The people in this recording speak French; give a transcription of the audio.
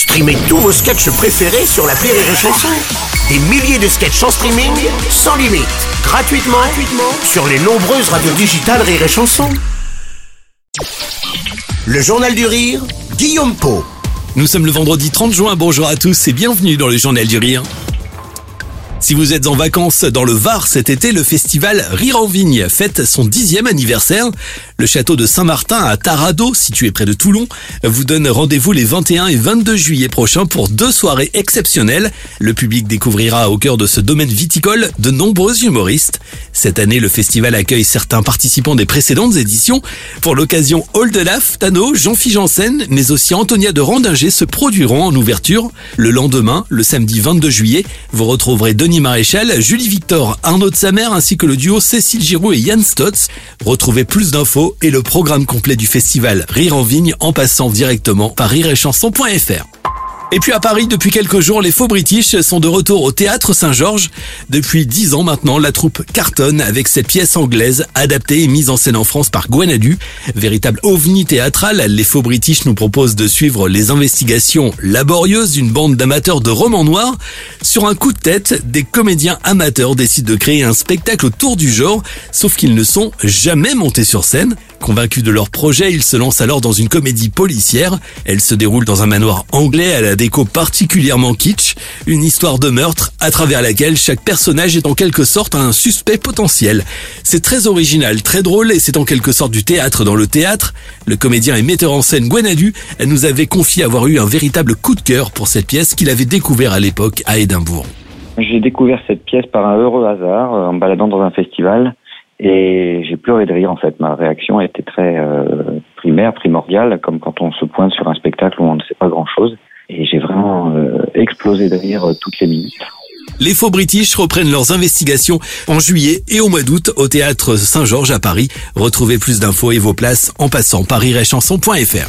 Streamez tous vos sketchs préférés sur la Rire et Chanson. Des milliers de sketchs en streaming, sans limite, gratuitement, gratuitement sur les nombreuses radios digitales Rire et Chanson. Le Journal du Rire, Guillaume Po. Nous sommes le vendredi 30 juin, bonjour à tous et bienvenue dans le Journal du Rire. Si vous êtes en vacances dans le Var cet été, le festival Rire en Vigne fête son dixième anniversaire. Le château de Saint-Martin à Tarado, situé près de Toulon, vous donne rendez-vous les 21 et 22 juillet prochains pour deux soirées exceptionnelles. Le public découvrira au cœur de ce domaine viticole de nombreux humoristes. Cette année, le festival accueille certains participants des précédentes éditions. Pour l'occasion, Oldelaf, Tano, Jean-Philippe Janssen, mais aussi Antonia de Randinger se produiront en ouverture. Le lendemain, le samedi 22 juillet, vous retrouverez Denis Maréchal, Julie Victor, Arnaud de Samer ainsi que le duo Cécile Giroux et Yann Stotz. Retrouvez plus d'infos et le programme complet du festival Rire en Vigne en passant directement par rireetchanson.fr. Et puis à Paris, depuis quelques jours, les faux British sont de retour au théâtre Saint-Georges. Depuis dix ans maintenant, la troupe cartonne avec cette pièce anglaise adaptée et mise en scène en France par Gwenadu. Véritable ovni théâtral, les faux British nous proposent de suivre les investigations laborieuses d'une bande d'amateurs de romans noirs. Sur un coup de tête, des comédiens amateurs décident de créer un spectacle autour du genre, sauf qu'ils ne sont jamais montés sur scène. Convaincus de leur projet, ils se lancent alors dans une comédie policière. Elle se déroule dans un manoir anglais à la déco particulièrement kitsch, une histoire de meurtre à travers laquelle chaque personnage est en quelque sorte un suspect potentiel. C'est très original, très drôle et c'est en quelque sorte du théâtre dans le théâtre. Le comédien et metteur en scène Gwenadu nous avait confié avoir eu un véritable coup de cœur pour cette pièce qu'il avait découvert à l'époque à Édimbourg. J'ai découvert cette pièce par un heureux hasard en baladant dans un festival et j'ai pleuré de rire en fait. Ma réaction était très euh, primaire, primordiale, comme quand on se pointe sur un spectacle où on ne sait pas grand-chose. Et j'ai vraiment euh, explosé de rire euh, toutes les minutes. Les faux British reprennent leurs investigations en juillet et au mois d'août au théâtre Saint-Georges à Paris. Retrouvez plus d'infos et vos places en passant par iréchanson.fr.